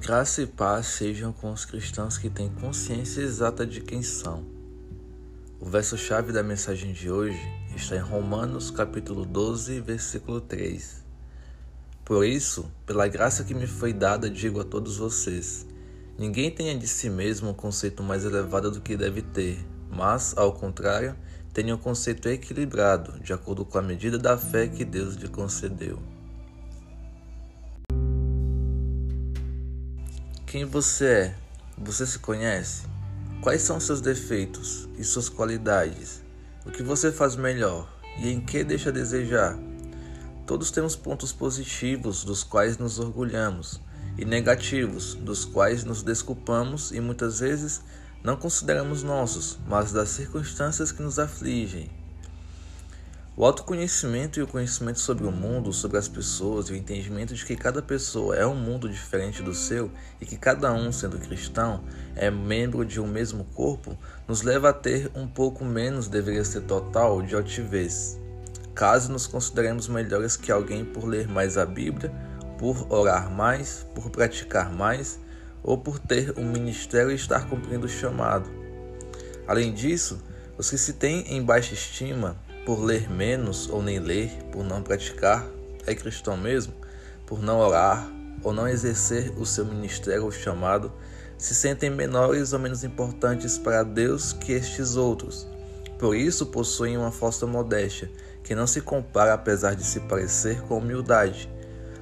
Graça e paz sejam com os cristãos que têm consciência exata de quem são. O verso-chave da mensagem de hoje está em Romanos, capítulo 12, versículo 3. Por isso, pela graça que me foi dada, digo a todos vocês: ninguém tenha de si mesmo um conceito mais elevado do que deve ter, mas, ao contrário, tenha um conceito equilibrado, de acordo com a medida da fé que Deus lhe concedeu. Quem você é? Você se conhece? Quais são seus defeitos e suas qualidades? O que você faz melhor e em que deixa a desejar? Todos temos pontos positivos dos quais nos orgulhamos e negativos dos quais nos desculpamos e muitas vezes não consideramos nossos, mas das circunstâncias que nos afligem o autoconhecimento e o conhecimento sobre o mundo, sobre as pessoas e o entendimento de que cada pessoa é um mundo diferente do seu e que cada um, sendo cristão, é membro de um mesmo corpo, nos leva a ter um pouco menos, deveria ser total, de altivez. Caso nos consideremos melhores que alguém por ler mais a Bíblia, por orar mais, por praticar mais ou por ter um ministério e estar cumprindo o chamado. Além disso, os que se têm em baixa estima por ler menos ou nem ler, por não praticar, é cristão mesmo, por não orar ou não exercer o seu ministério ou chamado, se sentem menores ou menos importantes para Deus que estes outros. Por isso possuem uma falsa modéstia, que não se compara apesar de se parecer com humildade.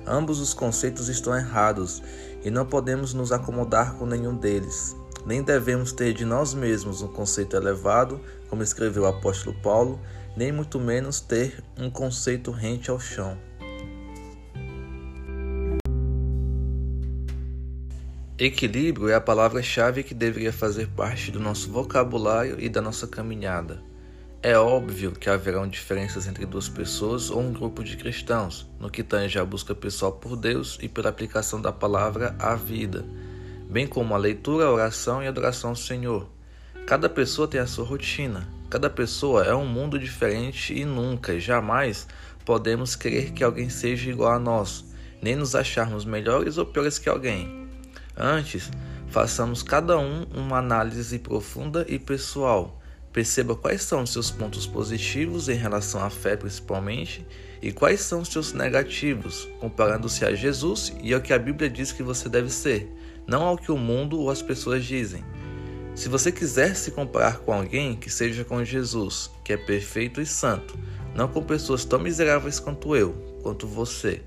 Ambos os conceitos estão errados e não podemos nos acomodar com nenhum deles. Nem devemos ter de nós mesmos um conceito elevado, como escreveu o apóstolo Paulo, nem muito menos ter um conceito rente ao chão. Equilíbrio é a palavra-chave que deveria fazer parte do nosso vocabulário e da nossa caminhada. É óbvio que haverão diferenças entre duas pessoas ou um grupo de cristãos, no que tange a busca pessoal por Deus e pela aplicação da palavra à vida, bem como a leitura, a oração e a adoração ao Senhor. Cada pessoa tem a sua rotina, Cada pessoa é um mundo diferente e nunca, jamais podemos querer que alguém seja igual a nós, nem nos acharmos melhores ou piores que alguém. Antes, façamos cada um uma análise profunda e pessoal. Perceba quais são seus pontos positivos em relação à fé, principalmente, e quais são seus negativos, comparando-se a Jesus e ao que a Bíblia diz que você deve ser, não ao que o mundo ou as pessoas dizem. Se você quiser se comparar com alguém, que seja com Jesus, que é perfeito e santo, não com pessoas tão miseráveis quanto eu, quanto você.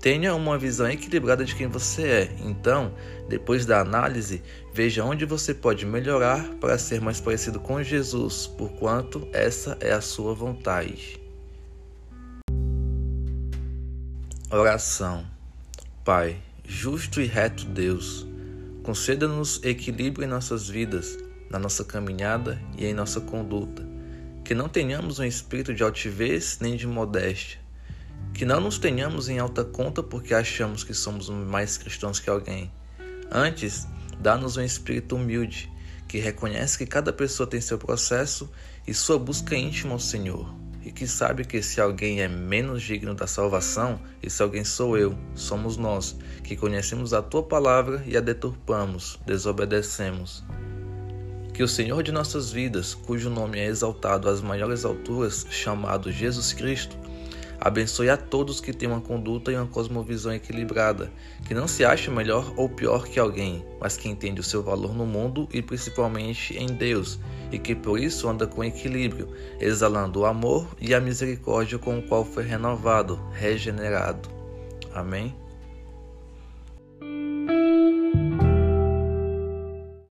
Tenha uma visão equilibrada de quem você é. Então, depois da análise, veja onde você pode melhorar para ser mais parecido com Jesus, porquanto essa é a sua vontade. Oração. Pai, justo e reto Deus, Conceda-nos equilíbrio em nossas vidas, na nossa caminhada e em nossa conduta. Que não tenhamos um espírito de altivez nem de modéstia. Que não nos tenhamos em alta conta porque achamos que somos mais cristãos que alguém. Antes, dá-nos um espírito humilde, que reconhece que cada pessoa tem seu processo e sua busca íntima ao Senhor e que sabe que se alguém é menos digno da salvação, esse alguém sou eu, somos nós, que conhecemos a tua palavra e a deturpamos, desobedecemos. Que o Senhor de nossas vidas, cujo nome é exaltado às maiores alturas, chamado Jesus Cristo, Abençoe a todos que têm uma conduta e uma cosmovisão equilibrada, que não se ache melhor ou pior que alguém, mas que entende o seu valor no mundo e principalmente em Deus, e que por isso anda com equilíbrio, exalando o amor e a misericórdia com o qual foi renovado, regenerado. Amém?